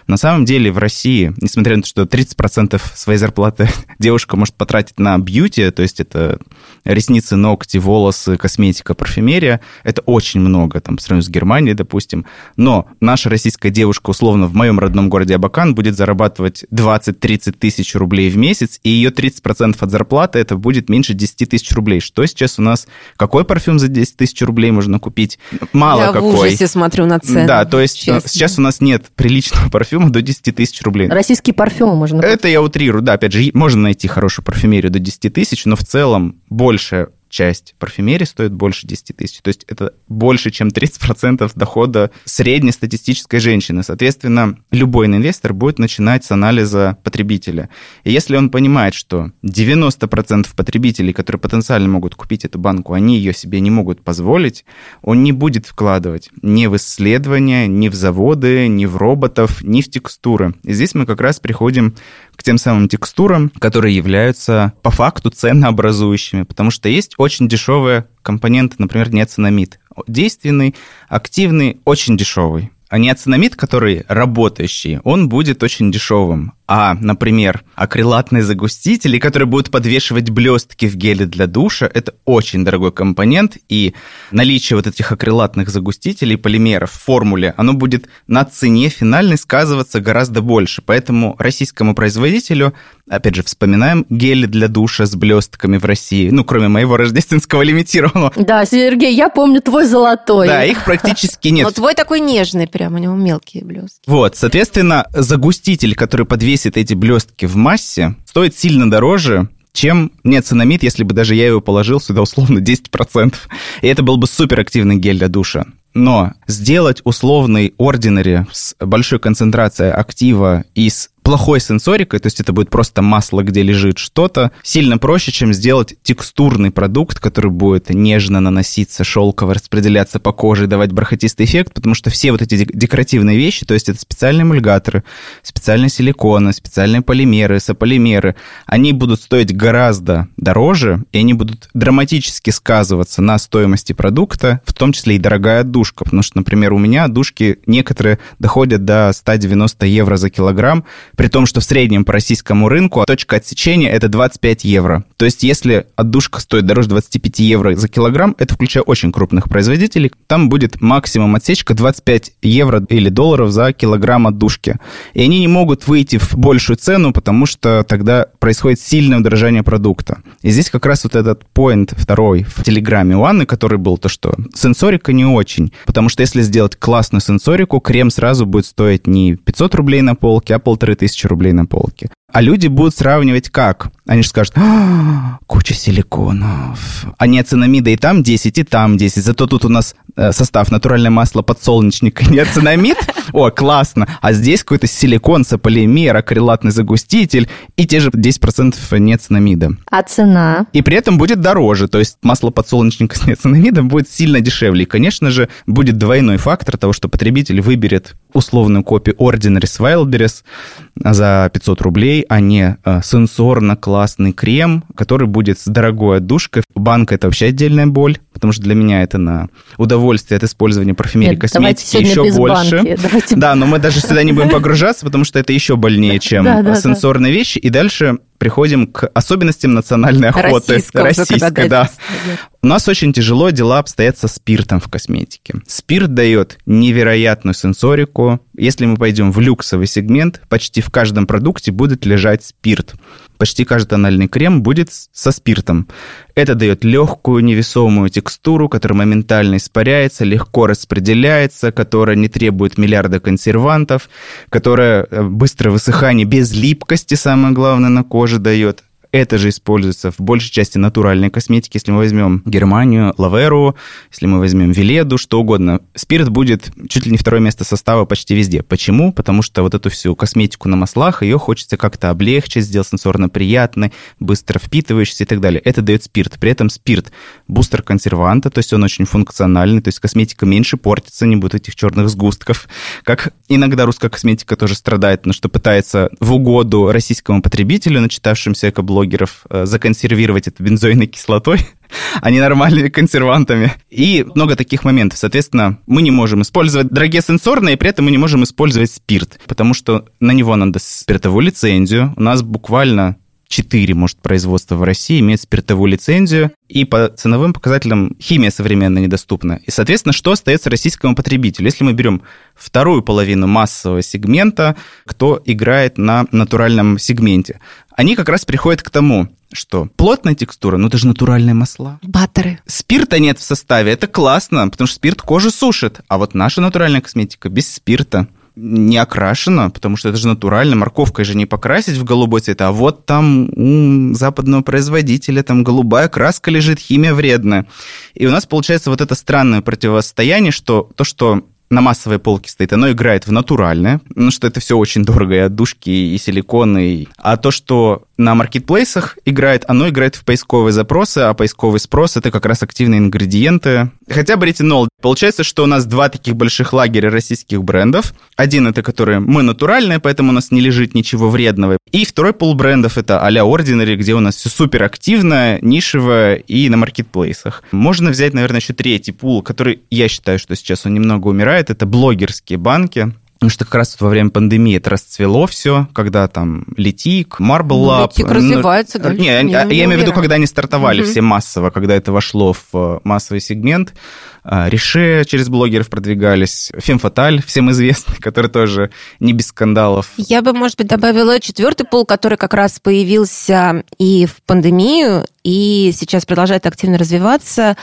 На самом деле в России, несмотря на то, что 30% своей зарплаты девушка может потратить на бьюти, то есть это ресницы, ногти, волосы, косметика, парфюмерия, это очень много, там, сравнению с Германией, допустим. Но наша российская девушка, условно, в моем родном городе Абакан будет зарабатывать 20-30 тысяч рублей в месяц, и ее 30% от зарплаты это будет меньше 10 тысяч рублей. Что сейчас у нас? Какой парфюм за 10 тысяч рублей можно купить? Мало Я какой. Я в ужасе смотрю на цены. Да, то есть честно. сейчас у нас нет приличного парфюма, парфюма до 10 тысяч рублей. Российские парфюмы можно купить. Это я утрирую, да, опять же, можно найти хорошую парфюмерию до 10 тысяч, но в целом больше часть парфюмерии стоит больше 10 тысяч. То есть это больше, чем 30% дохода среднестатистической женщины. Соответственно, любой инвестор будет начинать с анализа потребителя. И если он понимает, что 90% потребителей, которые потенциально могут купить эту банку, они ее себе не могут позволить, он не будет вкладывать ни в исследования, ни в заводы, ни в роботов, ни в текстуры. И здесь мы как раз приходим к тем самым текстурам, которые являются по факту ценообразующими, потому что есть очень дешевые компоненты, например, неоцинамид. Действенный, активный, очень дешевый. А неоцинамид, который работающий, он будет очень дешевым а, например, акрилатные загустители, которые будут подвешивать блестки в геле для душа, это очень дорогой компонент, и наличие вот этих акрилатных загустителей, полимеров в формуле, оно будет на цене финальной сказываться гораздо больше. Поэтому российскому производителю, опять же, вспоминаем гели для душа с блестками в России, ну, кроме моего рождественского лимитированного. Да, Сергей, я помню твой золотой. Да, их практически нет. Но твой такой нежный прям, у него мелкие блестки. Вот, соответственно, загуститель, который подвесит весит эти блестки в массе, стоит сильно дороже, чем неоцинамид, если бы даже я его положил сюда условно 10%. И это был бы суперактивный гель для душа. Но сделать условный ординари с большой концентрацией актива и с плохой сенсорикой, то есть это будет просто масло, где лежит что-то, сильно проще, чем сделать текстурный продукт, который будет нежно наноситься, шелково распределяться по коже, давать бархатистый эффект, потому что все вот эти декоративные вещи, то есть это специальные эмульгаторы, специальные силиконы, специальные полимеры, сополимеры, они будут стоить гораздо дороже, и они будут драматически сказываться на стоимости продукта, в том числе и дорогая отдушка, потому что, например, у меня отдушки некоторые доходят до 190 евро за килограмм, При том, что в среднем по российскому рынку точка отсечения это 25 евро. То есть если отдушка стоит дороже 25 евро за килограмм, это включая очень крупных производителей, там будет максимум отсечка 25 евро или долларов за килограмм отдушки. И они не могут выйти в большую цену, потому что тогда происходит сильное удорожание продукта. И здесь как раз вот этот поинт второй в телеграме у Анны, который был то, что сенсорика не очень. Потому что если сделать классную сенсорику, крем сразу будет стоить не 500 рублей на полке, а полторы тысячи рублей на полке. А люди будут сравнивать как? Они же скажут, а, куча силиконов. А неоцинамида и там 10, и там 10. Зато тут у нас э, состав натуральное масло подсолнечника, неоцинамид. О, классно. А здесь какой-то силикон, сополимер, акрилатный загуститель и те же 10% неоцинамида. А цена? И при этом будет дороже. То есть масло подсолнечника с неоцинамидом будет сильно дешевле. И, конечно же, будет двойной фактор того, что потребитель выберет условную копию Ordinary's Wildberries за 500 рублей, а не э, сенсорно-классный крем, который будет с дорогой отдушкой. Банка – это вообще отдельная боль, потому что для меня это на удовольствие от использования парфюмерии Нет, косметики еще больше. Банки. Давайте... Да, но мы даже сюда не будем погружаться, потому что это еще больнее, чем сенсорные вещи. И дальше приходим к особенностям национальной охоты. Российской, да. У нас очень тяжело дела обстоят со спиртом в косметике. Спирт дает невероятную сенсорику. Если мы пойдем в люксовый сегмент, почти в каждом продукте будет лежать спирт. Почти каждый тональный крем будет со спиртом. Это дает легкую, невесомую текстуру, которая моментально испаряется, легко распределяется, которая не требует миллиарда консервантов, которая э, быстрое высыхание без липкости, самое главное, на коже дает. Это же используется в большей части натуральной косметики. Если мы возьмем Германию, Лаверу, если мы возьмем Веледу, что угодно, спирт будет чуть ли не второе место состава почти везде. Почему? Потому что вот эту всю косметику на маслах, ее хочется как-то облегчить, сделать сенсорно приятной, быстро впитывающейся и так далее. Это дает спирт. При этом спирт бустер консерванта, то есть он очень функциональный, то есть косметика меньше портится, не будет этих черных сгустков. Как иногда русская косметика тоже страдает, но что пытается в угоду российскому потребителю, начитавшимся экоблогерам, блогеров э, законсервировать это бензойной кислотой, а не нормальными консервантами. И много таких моментов. Соответственно, мы не можем использовать дорогие сенсорные, при этом мы не можем использовать спирт, потому что на него надо спиртовую лицензию. У нас буквально 4, может, производства в России имеют спиртовую лицензию, и по ценовым показателям химия современная недоступна. И, соответственно, что остается российскому потребителю? Если мы берем вторую половину массового сегмента, кто играет на натуральном сегменте, они как раз приходят к тому, что плотная текстура, ну это же натуральные масла. Баттеры. Спирта нет в составе, это классно, потому что спирт кожу сушит, а вот наша натуральная косметика без спирта не окрашена, потому что это же натурально, морковкой же не покрасить в голубой цвет, а вот там у западного производителя там голубая краска лежит, химия вредная. И у нас получается вот это странное противостояние, что то, что на массовой полке стоит, оно играет в натуральное, ну что это все очень дорого, и отдушки, и силиконы. А то, что на маркетплейсах играет, оно играет в поисковые запросы, а поисковый спрос — это как раз активные ингредиенты. Хотя бы ретинол. Получается, что у нас два таких больших лагеря российских брендов. Один — это которые мы натуральные, поэтому у нас не лежит ничего вредного. И второй пол брендов — это а-ля Ordinary, где у нас все супер активно, нишево и на маркетплейсах. Можно взять, наверное, еще третий пул, который я считаю, что сейчас он немного умирает. Это блогерские банки Потому что как раз во время пандемии это расцвело все, когда там Летик, Marble ну, Lab... Летик развивается дальше. Не, не, я, я имею в виду, когда они стартовали угу. все массово, когда это вошло в э, массовый сегмент. А, Реше через блогеров продвигались, Фемфаталь, всем известный, который тоже не без скандалов. Я бы, может быть, добавила четвертый пол, который как раз появился и в пандемию, и сейчас продолжает активно развиваться.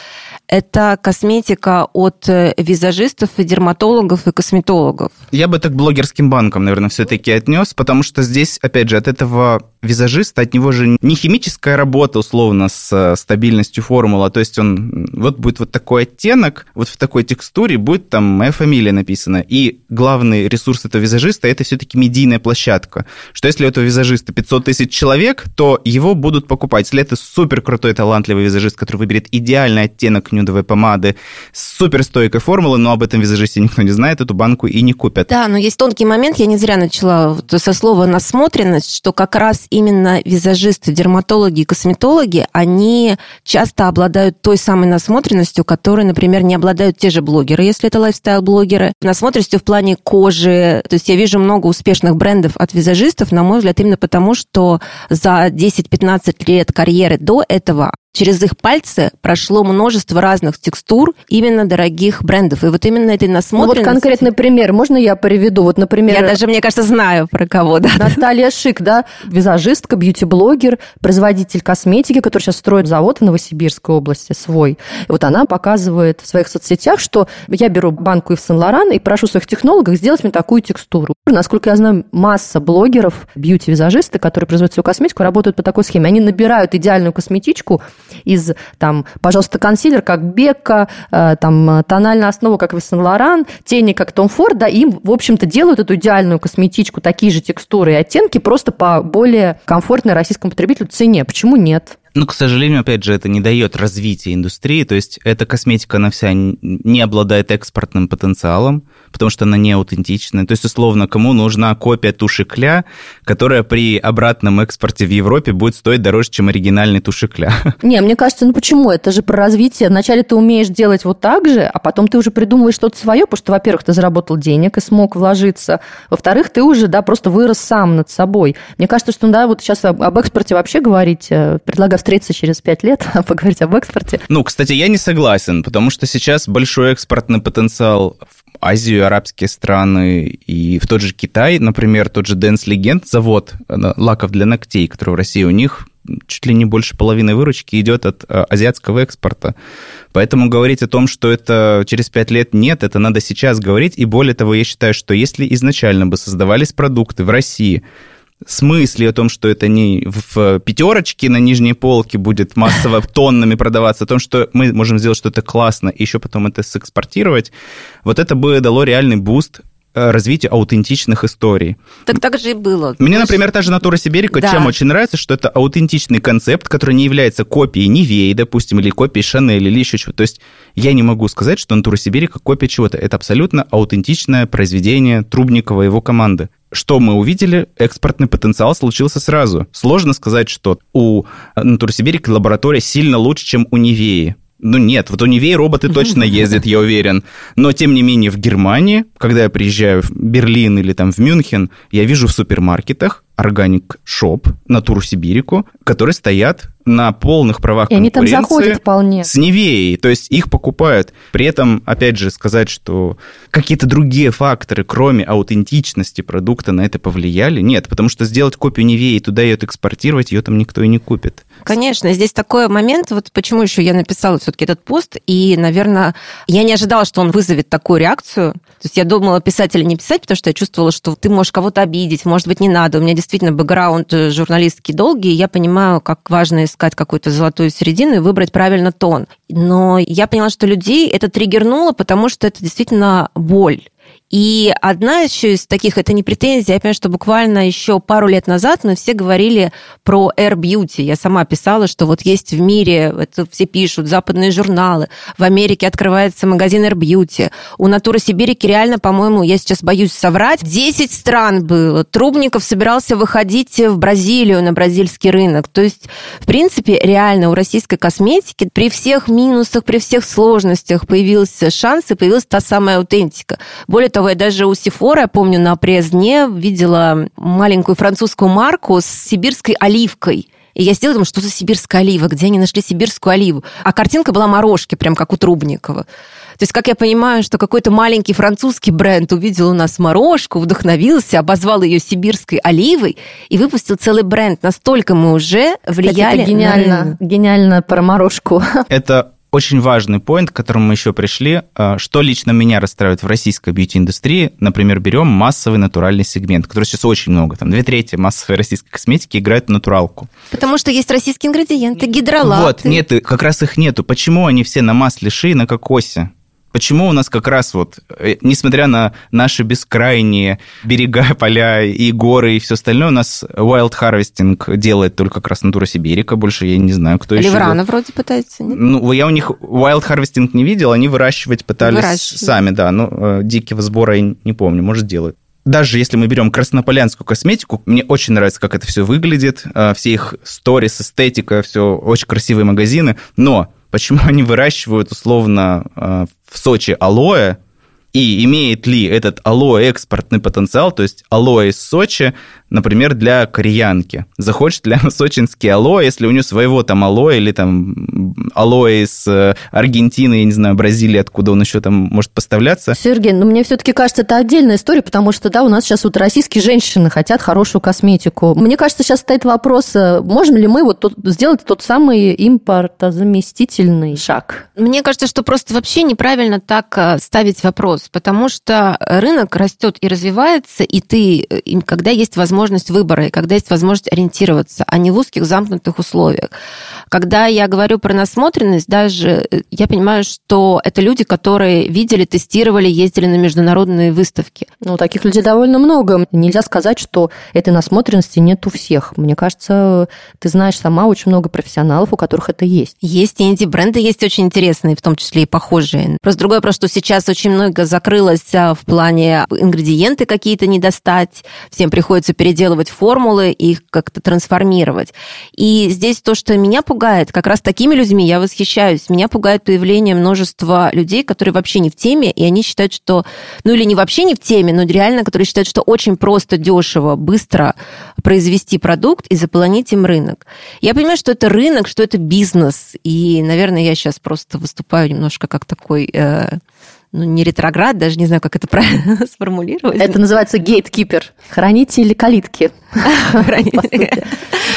Это косметика от э, визажистов, и дерматологов, и косметологов. Я бы так блогерским банком, наверное, все-таки отнес, потому что здесь, опять же, от этого визажиста, от него же не химическая работа, условно, с э, стабильностью формулы, а то есть он, вот будет вот такой оттенок, вот в такой текстуре будет там моя фамилия написана. И главный ресурс этого визажиста – это все-таки медийная площадка. Что если у этого визажиста 500 тысяч человек, то его будут покупать. Если это супер крутой, талантливый визажист, который выберет идеальный оттенок нюдовой помады с суперстойкой формулы, но об этом визажисте никто не знает, эту банку и не купят копят. Да, но есть тонкий момент, я не зря начала со слова «насмотренность», что как раз именно визажисты, дерматологи косметологи, они часто обладают той самой насмотренностью, которой, например, не обладают те же блогеры, если это лайфстайл-блогеры. Насмотренностью в плане кожи. То есть я вижу много успешных брендов от визажистов, на мой взгляд, именно потому, что за 10-15 лет карьеры до этого Через их пальцы прошло множество разных текстур именно дорогих брендов. И вот именно этой насмотренности... Ну, вот конкретный пример. Можно я приведу? Вот, например... Я даже, мне кажется, знаю про кого, да. Наталья Шик, да, визажистка, бьюти-блогер, производитель косметики, который сейчас строит завод в Новосибирской области свой. И вот она показывает в своих соцсетях, что я беру банку Ив Сен-Лоран и прошу своих технологов сделать мне такую текстуру. Насколько я знаю, масса блогеров, бьюти-визажисты, которые производят свою косметику, работают по такой схеме. Они набирают идеальную косметичку, из, там, пожалуйста, консилер, как Бекка, э, там, тональная основа, как Весен Лоран, тени, как Том Форд, да, им, в общем-то, делают эту идеальную косметичку, такие же текстуры и оттенки, просто по более комфортной российскому потребителю цене. Почему нет? Ну, к сожалению, опять же, это не дает развития индустрии, то есть эта косметика, она вся не обладает экспортным потенциалом, потому что она не аутентичная. То есть, условно, кому нужна копия туши Кля, которая при обратном экспорте в Европе будет стоить дороже, чем оригинальный туши Кля? Не, мне кажется, ну почему? Это же про развитие. Вначале ты умеешь делать вот так же, а потом ты уже придумываешь что-то свое, потому что, во-первых, ты заработал денег и смог вложиться. Во-вторых, ты уже, да, просто вырос сам над собой. Мне кажется, что, да, вот сейчас об экспорте вообще говорить, э, предлагаю встретиться через пять лет, поговорить об экспорте. Ну, кстати, я не согласен, потому что сейчас большой экспортный потенциал в Азию, арабские страны и в тот же Китай, например, тот же Dance Legend, завод э, лаков для ногтей, который в России у них чуть ли не больше половины выручки идет от э, азиатского экспорта. Поэтому говорить о том, что это через пять лет нет, это надо сейчас говорить. И более того, я считаю, что если изначально бы создавались продукты в России, с мыслью о том, что это не в пятерочке на нижней полке будет массово тоннами продаваться, о том, что мы можем сделать что-то классно и еще потом это сэкспортировать, вот это бы дало реальный буст Э, развитию аутентичных историй. Так так же и было. Мне, например, та же «Натура Сибирика» да. чем очень нравится, что это аутентичный концепт, который не является копией Нивеи, допустим, или копией Шанель, или еще чего-то. То есть я не могу сказать, что «Натура Сибирика» копия чего-то. Это абсолютно аутентичное произведение Трубникова и его команды. Что мы увидели? Экспортный потенциал случился сразу. Сложно сказать, что у «Натура Сибирика» лаборатория сильно лучше, чем у Нивеи. Ну нет, в той Нивее роботы точно ездят, я уверен. Но, тем не менее, в Германии, когда я приезжаю в Берлин или там в Мюнхен, я вижу в супермаркетах органик шоп Натуру Сибирику, которые стоят на полных правах И они там заходят вполне. С Невеей, то есть их покупают. При этом, опять же, сказать, что какие-то другие факторы, кроме аутентичности продукта, на это повлияли, нет, потому что сделать копию Невеи и туда ее экспортировать, ее там никто и не купит. Конечно, здесь такой момент, вот почему еще я написала все-таки этот пост, и, наверное, я не ожидала, что он вызовет такую реакцию. То есть я думала, писать или не писать, потому что я чувствовала, что ты можешь кого-то обидеть, может быть, не надо. У меня действительно бэкграунд э, журналистский долгий, и я понимаю, как важно искать какую-то золотую середину и выбрать правильно тон. Но я поняла, что людей это триггернуло, потому что это действительно боль. И одна еще из таких, это не претензия, я понимаю, что буквально еще пару лет назад мы все говорили про Air Beauty. Я сама писала, что вот есть в мире, это все пишут, западные журналы, в Америке открывается магазин Air Beauty. У Натуры Сибирики реально, по-моему, я сейчас боюсь соврать, 10 стран было. Трубников собирался выходить в Бразилию, на бразильский рынок. То есть, в принципе, реально у российской косметики при всех минусах, при всех сложностях появился шанс и появилась та самая аутентика. Более того, я даже у Сифора, я помню, на презне видела маленькую французскую марку с сибирской оливкой. И я сделала, думаю, что за сибирская олива, где они нашли сибирскую оливу. А картинка была морожки, прям как у Трубникова. То есть, как я понимаю, что какой-то маленький французский бренд увидел у нас морожку, вдохновился, обозвал ее сибирской оливой и выпустил целый бренд. Настолько мы уже влияли Кстати, это гениально, на гениально про морожку. Это очень важный поинт, к которому мы еще пришли. А, что лично меня расстраивает в российской бьюти-индустрии? Например, берем массовый натуральный сегмент, который сейчас очень много. Там две трети массовой российской косметики играют в натуралку. Потому что есть российские ингредиенты, гидролаты. Вот, нет, как раз их нету. Почему они все на масле ши и на кокосе? Почему у нас как раз вот, э, несмотря на наши бескрайние берега, поля и горы и все остальное, у нас wild harvesting делает только как раз натура Сибирика, больше я не знаю, кто еще. Ливрана вроде пытается, нет? Ну, я у них wild harvesting не видел, они выращивать пытались Выращивают. сами, да, но э, дикого сбора я не помню, может, делают. Даже если мы берем краснополянскую косметику, мне очень нравится, как это все выглядит, э, все их сторис, эстетика, все очень красивые магазины, но почему они выращивают условно э, в Сочи алоэ, и имеет ли этот алоэ экспортный потенциал, то есть алоэ из Сочи, например, для кореянки? Захочет ли она сочинский алоэ, если у нее своего там алоэ или там алоэ из э, Аргентины, я не знаю, Бразилии, откуда он еще там может поставляться? Сергей, ну мне все-таки кажется, это отдельная история, потому что, да, у нас сейчас вот российские женщины хотят хорошую косметику. Мне кажется, сейчас стоит вопрос, э, можем ли мы вот тут сделать тот самый импортозаместительный шаг? Мне кажется, что просто вообще неправильно так э, ставить вопрос, потому что рынок растет и развивается, и ты, и когда есть возможность выбора, и когда есть возможность ориентироваться, а не в узких замкнутых условиях. Когда я говорю про насмотренность, даже э, я понимаю, что это люди, которые видели, тестировали, ездили на международные выставки. Ну, таких людей довольно много. Нельзя сказать, что этой насмотренности нет у всех. Мне кажется, ты знаешь сама очень много профессионалов, у которых это есть. Есть и инди-бренды, есть очень интересные, в том числе и похожие. Просто другой вопрос, что сейчас очень много закрылось а, в плане ингредиенты какие-то не достать, всем приходится переделывать формулы, их как-то трансформировать. И здесь то, что меня пугает, как раз такими людьми я восхищаюсь. Меня пугает появление множества людей, которые вообще не в теме, и они считают, что, ну или не вообще не в теме, но реально, которые считают, что очень просто, дешево, быстро произвести продукт и заполонить им рынок. Я понимаю, что это рынок, что это бизнес, и, наверное, я сейчас просто выступаю немножко как такой... Э, ну, не ретроград, даже не знаю, как это правильно сформулировать. Это называется гейткипер, хранитель калитки.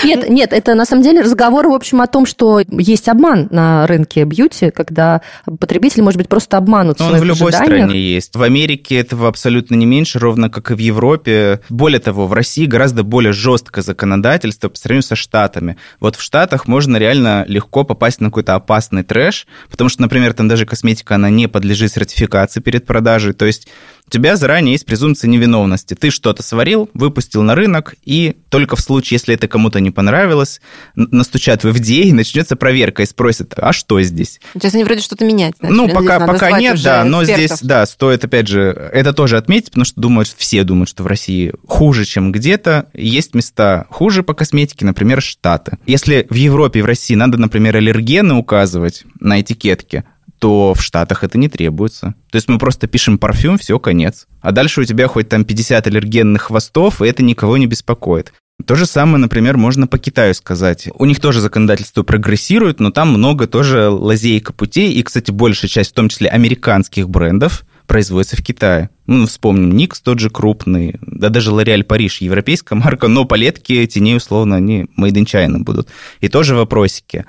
Нет, нет, это на самом деле разговор, в общем, о том, что есть обман на рынке бьюти, когда потребитель, может быть, просто обманут он в любой стране есть. В Америке этого абсолютно не меньше, ровно как и в Европе. Более того, в России гораздо более жесткое законодательство по сравнению со Штатами. Вот в Штатах можно реально легко попасть на какой-то опасный трэш, потому что, например, там даже косметика, она не подлежит сертификации перед продажей. То есть у тебя заранее есть презумпция невиновности. Ты что-то сварил, выпустил на рынок, и только в случае, если это кому-то не понравилось, настучат в FDA, и начнется проверка и спросят, а что здесь? Сейчас они вроде что-то менять. Ну, начали. пока, надо пока звать нет, да, но экспертов. здесь, да, стоит, опять же, это тоже отметить, потому что думают, все думают, что в России хуже, чем где-то. Есть места хуже по косметике, например, Штаты. Если в Европе и в России надо, например, аллергены указывать на этикетке, то в Штатах это не требуется. То есть мы просто пишем парфюм, все, конец. А дальше у тебя хоть там 50 аллергенных хвостов, и это никого не беспокоит. То же самое, например, можно по Китаю сказать. У них тоже законодательство прогрессирует, но там много тоже лазейка путей. И, кстати, большая часть, в том числе американских брендов, производится в Китае. Ну, вспомним, Никс тот же крупный, да даже L'Oréal Париж, европейская марка, но палетки теней, условно, они made in China будут. И тоже вопросики.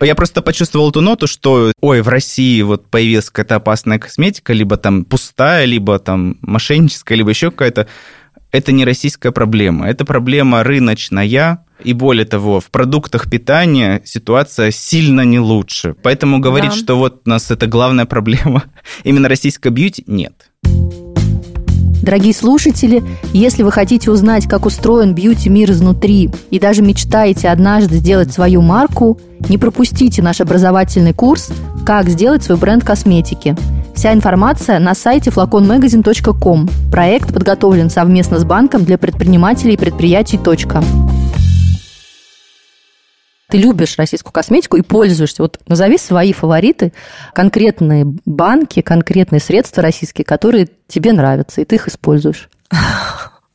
Я просто почувствовал эту ноту, что, ой, в России вот появилась какая-то опасная косметика, либо там пустая, либо там мошенническая, либо еще какая-то. Это не российская проблема, это проблема рыночная, и более того, в продуктах питания ситуация сильно не лучше. Поэтому говорить, Да. что вот у нас это главная проблема, именно российская бьюти, нет. Дорогие слушатели, если вы хотите узнать, как устроен бьюти-мир изнутри и даже мечтаете однажды сделать свою марку, не пропустите наш образовательный курс «Как сделать свой бренд косметики». Вся информация на сайте flaconmagazine.com. Проект подготовлен совместно с банком для предпринимателей и предприятий «Точка». Ты любишь российскую косметику и пользуешься. Вот назови свои фавориты, конкретные банки, конкретные средства российские, которые тебе нравятся, и ты их используешь.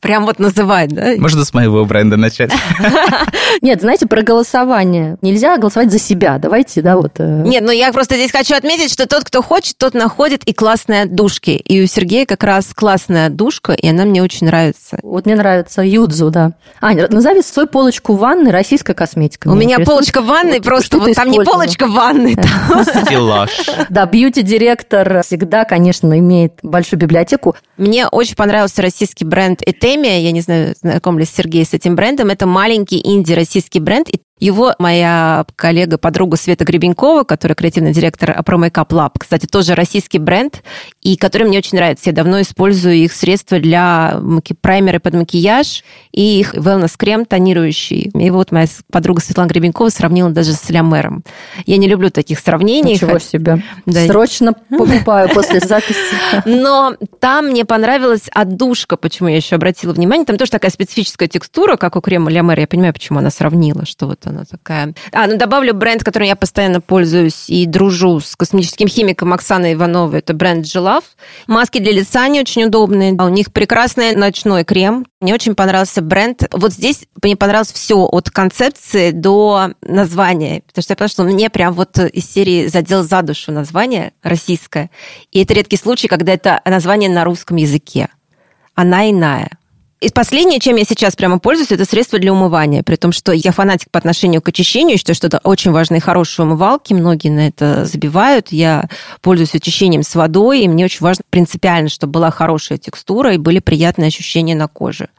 Прям вот называть, да? Можно с моего бренда начать? Нет, знаете, про голосование. Нельзя голосовать за себя. Давайте, да, вот. э, Нет, ну я просто здесь хочу отметить, что тот, кто хочет, тот находит и классные отдушки. И у Сергея как раз классная отдушка, и она мне очень нравится. Вот мне нравится Юдзу, да. Аня, назови свою полочку в ванной российской косметика. У меня полочка в ванной, Вот просто вот там не полочка в ванной, там Стеллаж. Да, бьюти-директор всегда, конечно, имеет большую библиотеку. Мне очень понравился российский бренд Этемия. Я не знаю, знаком ли Сергей с этим брендом. Это маленький инди-российский бренд. И Его моя коллега, подруга Света Гребенькова, которая креативный директор Pro Makeup Lab, кстати, тоже российский бренд, и который мне очень нравится. Я давно использую их средства для маки... праймеры под макияж и их wellness-крем тонирующий. И вот моя подруга Светлана Гребенькова сравнила даже с Лямером. Я не люблю таких сравнений. Ничего себе. Да. Срочно покупаю после записи. Но там мне понравилась отдушка, почему я еще обратила внимание. Там тоже такая специфическая текстура, как у крема Лямер. Я понимаю, почему она сравнила, что вот она такая. А, ну добавлю бренд, которым я постоянно пользуюсь и дружу с косметическим химиком Оксаной Ивановой. Это бренд Gelaf. Маски для лица не очень удобные. У них прекрасный ночной крем. Мне очень понравился бренд. Вот здесь мне понравилось все от концепции до названия. Потому что я поняла, что мне прям вот из серии задел за душу название российское. И это редкий случай, когда это название на русском языке. Она иная. И последнее, чем я сейчас прямо пользуюсь, это средство для умывания. При том, что я фанатик по отношению к очищению, считаю, что это очень важные хорошие умывалки. Многие на это забивают. Я пользуюсь очищением с водой, и мне очень важно принципиально, чтобы была хорошая текстура и были приятные ощущения на коже.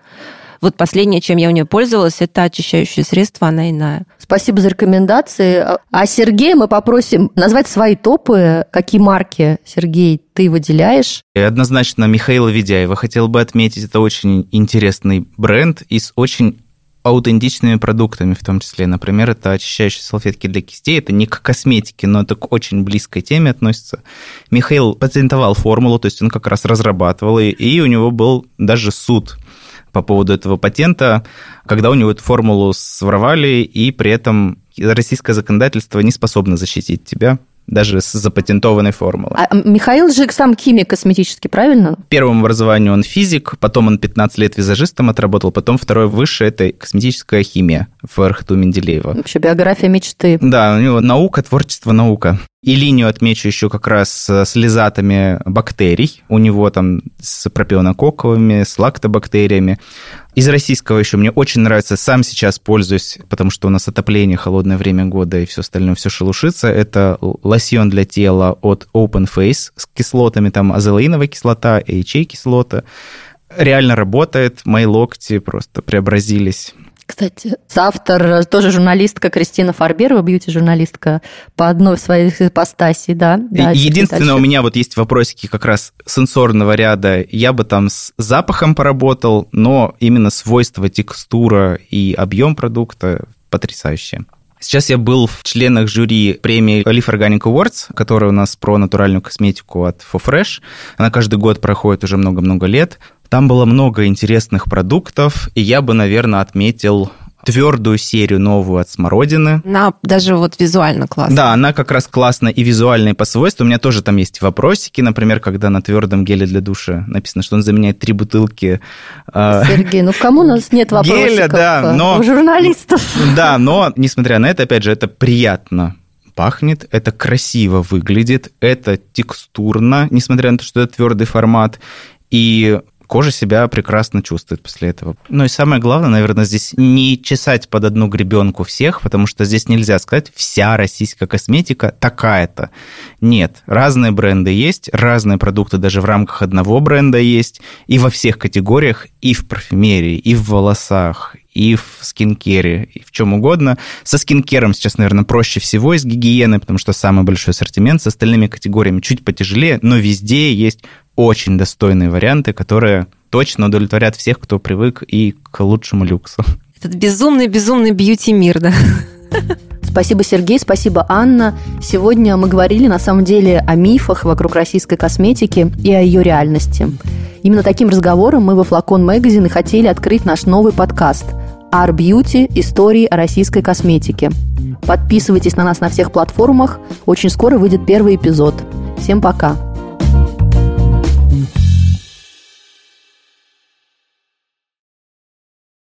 Вот последнее, чем я у нее пользовалась, это очищающее средство, она иная. Спасибо за рекомендации. А Сергея мы попросим назвать свои топы. Какие марки, Сергей, ты выделяешь? И однозначно Михаила Ведяева хотел бы отметить. Это очень интересный бренд и с очень аутентичными продуктами, в том числе, например, это очищающие салфетки для кистей, это не к косметике, но это к очень близкой теме относится. Михаил патентовал формулу, то есть он как раз разрабатывал, и у него был даже суд по поводу этого патента, когда у него эту формулу своровали, и при этом российское законодательство не способно защитить тебя даже с запатентованной формулой. А Михаил же сам химик косметический, правильно? Первым образованию он физик, потом он 15 лет визажистом отработал, потом второе высшее – это косметическая химия в РХТУ Менделеева. Вообще биография мечты. Да, у него наука, творчество, наука. И линию отмечу еще как раз с лизатами бактерий. У него там с пропионококковыми, с лактобактериями. Из российского еще мне очень нравится, сам сейчас пользуюсь, потому что у нас отопление, холодное время года и все остальное, все шелушится. Это лосьон для тела от Open Face с кислотами, там азелаиновая кислота, AHA-кислота. Реально работает, мои локти просто преобразились. Кстати, автор, тоже журналистка Кристина Фарберова, бьюти-журналистка, по одной своей ипостаси, да. да Единственное, у меня вот есть вопросики как раз сенсорного ряда. Я бы там с запахом поработал, но именно свойства, текстура и объем продукта потрясающие. Сейчас я был в членах жюри премии Leaf Organic Awards, которая у нас про натуральную косметику от FoFresh. Она каждый год проходит уже много-много лет. Там было много интересных продуктов, и я бы, наверное, отметил твердую серию новую от смородины. Она даже вот визуально классная. Да, она как раз классная и визуальная по свойству. У меня тоже там есть вопросики, например, когда на твердом геле для душа написано, что он заменяет три бутылки. А, Сергей, ну кому у нас нет вопросиков? Геля, да, но... У журналистов. Да, но, несмотря на это, опять же, это приятно пахнет, это красиво выглядит, это текстурно, несмотря на то, что это твердый формат. И кожа себя прекрасно чувствует после этого. Ну и самое главное, наверное, здесь не чесать под одну гребенку всех, потому что здесь нельзя сказать, вся российская косметика такая-то. Нет, разные бренды есть, разные продукты даже в рамках одного бренда есть, и во всех категориях, и в парфюмерии, и в волосах, и в скинкере, и в чем угодно. Со скинкером сейчас, наверное, проще всего из гигиены, потому что самый большой ассортимент. С остальными категориями чуть потяжелее, но везде есть очень достойные варианты, которые точно удовлетворят всех, кто привык и к лучшему люксу. Этот безумный-безумный бьюти-мир, да? Спасибо, Сергей, спасибо, Анна. Сегодня мы говорили, на самом деле, о мифах вокруг российской косметики и о ее реальности. Именно таким разговором мы во Флакон Магазин и хотели открыть наш новый подкаст «Art Beauty. Истории российской косметике». Подписывайтесь на нас на всех платформах. Очень скоро выйдет первый эпизод. Всем пока!